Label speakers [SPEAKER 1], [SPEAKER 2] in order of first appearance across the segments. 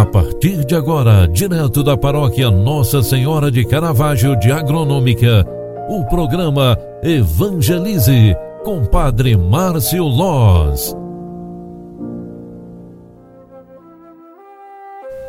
[SPEAKER 1] A partir de agora, direto da paróquia Nossa Senhora de Caravaggio de Agronômica, o programa Evangelize com Padre Márcio Loz.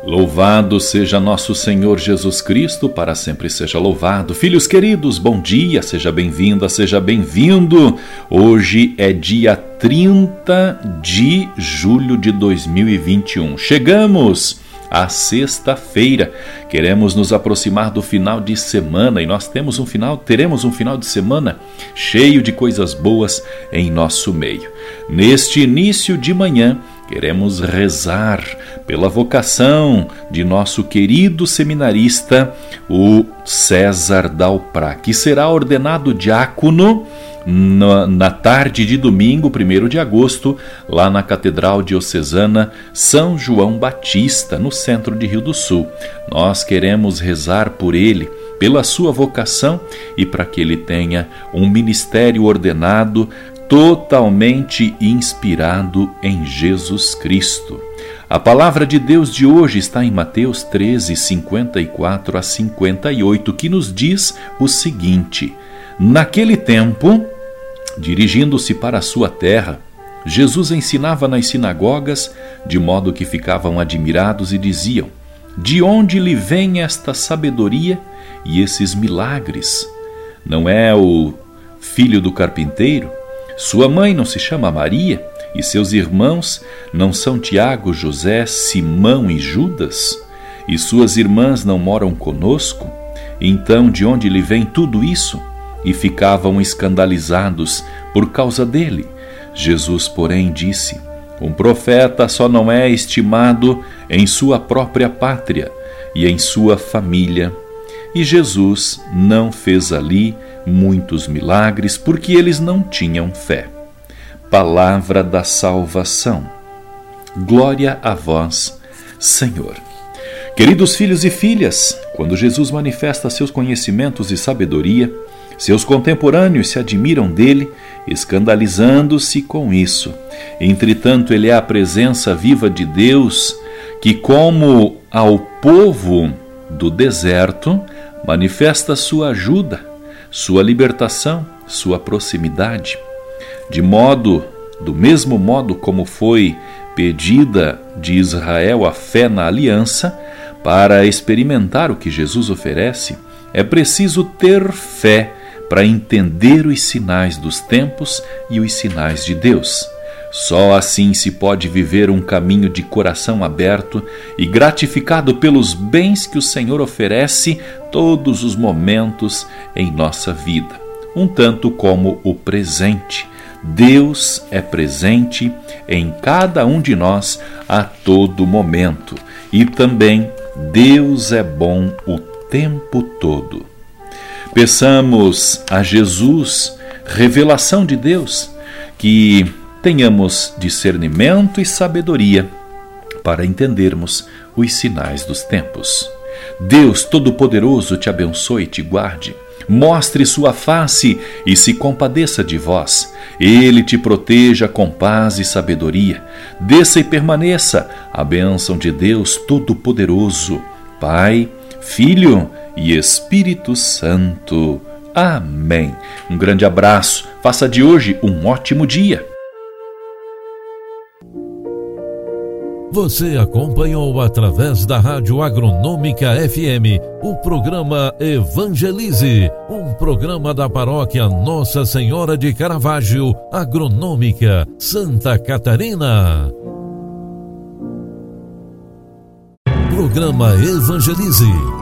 [SPEAKER 2] Louvado seja nosso Senhor Jesus Cristo, para sempre seja louvado. Filhos queridos, bom dia, seja bem-vinda, seja bem-vindo. Hoje é dia 30 de julho de 2021. Chegamos à sexta-feira. Queremos nos aproximar do final de semana e nós temos um final, teremos um final de semana cheio de coisas boas em nosso meio. Neste início de manhã, queremos rezar pela vocação de nosso querido seminarista, o César Dalprá, que será ordenado diácono na, na, tarde de domingo, 1 de agosto, lá na Catedral Diocesana São João Batista, no centro de Rio do Sul. Nós queremos rezar por ele, pela sua vocação e para que ele tenha um ministério ordenado totalmente inspirado em Jesus Cristo. A palavra de Deus de hoje está em Mateus 13, 54 a 58, que nos diz o seguinte: Naquele tempo, dirigindo-se para a sua terra, Jesus ensinava nas sinagogas, de modo que ficavam admirados e diziam: De onde lhe vem esta sabedoria e esses milagres? Não é o filho do carpinteiro? Sua mãe não se chama Maria? E seus irmãos não são Tiago, José, Simão e Judas? E suas irmãs não moram conosco? Então, de onde lhe vem tudo isso? E ficavam escandalizados por causa dele. Jesus, porém, disse: Um profeta só não é estimado em sua própria pátria e em sua família. E Jesus não fez ali muitos milagres porque eles não tinham fé. Palavra da salvação. Glória a vós, Senhor. Queridos filhos e filhas, quando Jesus manifesta seus conhecimentos e sabedoria, seus contemporâneos se admiram dele, escandalizando-se com isso. Entretanto, ele é a presença viva de Deus que, como ao povo do deserto, manifesta sua ajuda sua libertação, sua proximidade, de modo, do mesmo modo como foi pedida de Israel a fé na aliança, para experimentar o que Jesus oferece, é preciso ter fé para entender os sinais dos tempos e os sinais de Deus. Só assim se pode viver um caminho de coração aberto e gratificado pelos bens que o Senhor oferece todos os momentos em nossa vida, um tanto como o presente. Deus é presente em cada um de nós a todo momento e também Deus é bom o tempo todo. Peçamos a Jesus revelação de Deus que tenhamos discernimento e sabedoria para entendermos os sinais dos tempos. Deus Todo-Poderoso te abençoe e te guarde. Mostre sua face e se compadeça de vós. Ele te proteja com paz e sabedoria. Desça e permaneça a bênção de Deus Todo-Poderoso, Pai, Filho e Espírito Santo. Amém. Um grande abraço. Faça de hoje um ótimo dia.
[SPEAKER 1] Você acompanhou através da Rádio Agronômica FM o programa Evangelize, um programa da paróquia Nossa Senhora de Caravaggio, Agronômica, Santa Catarina. Programa Evangelize.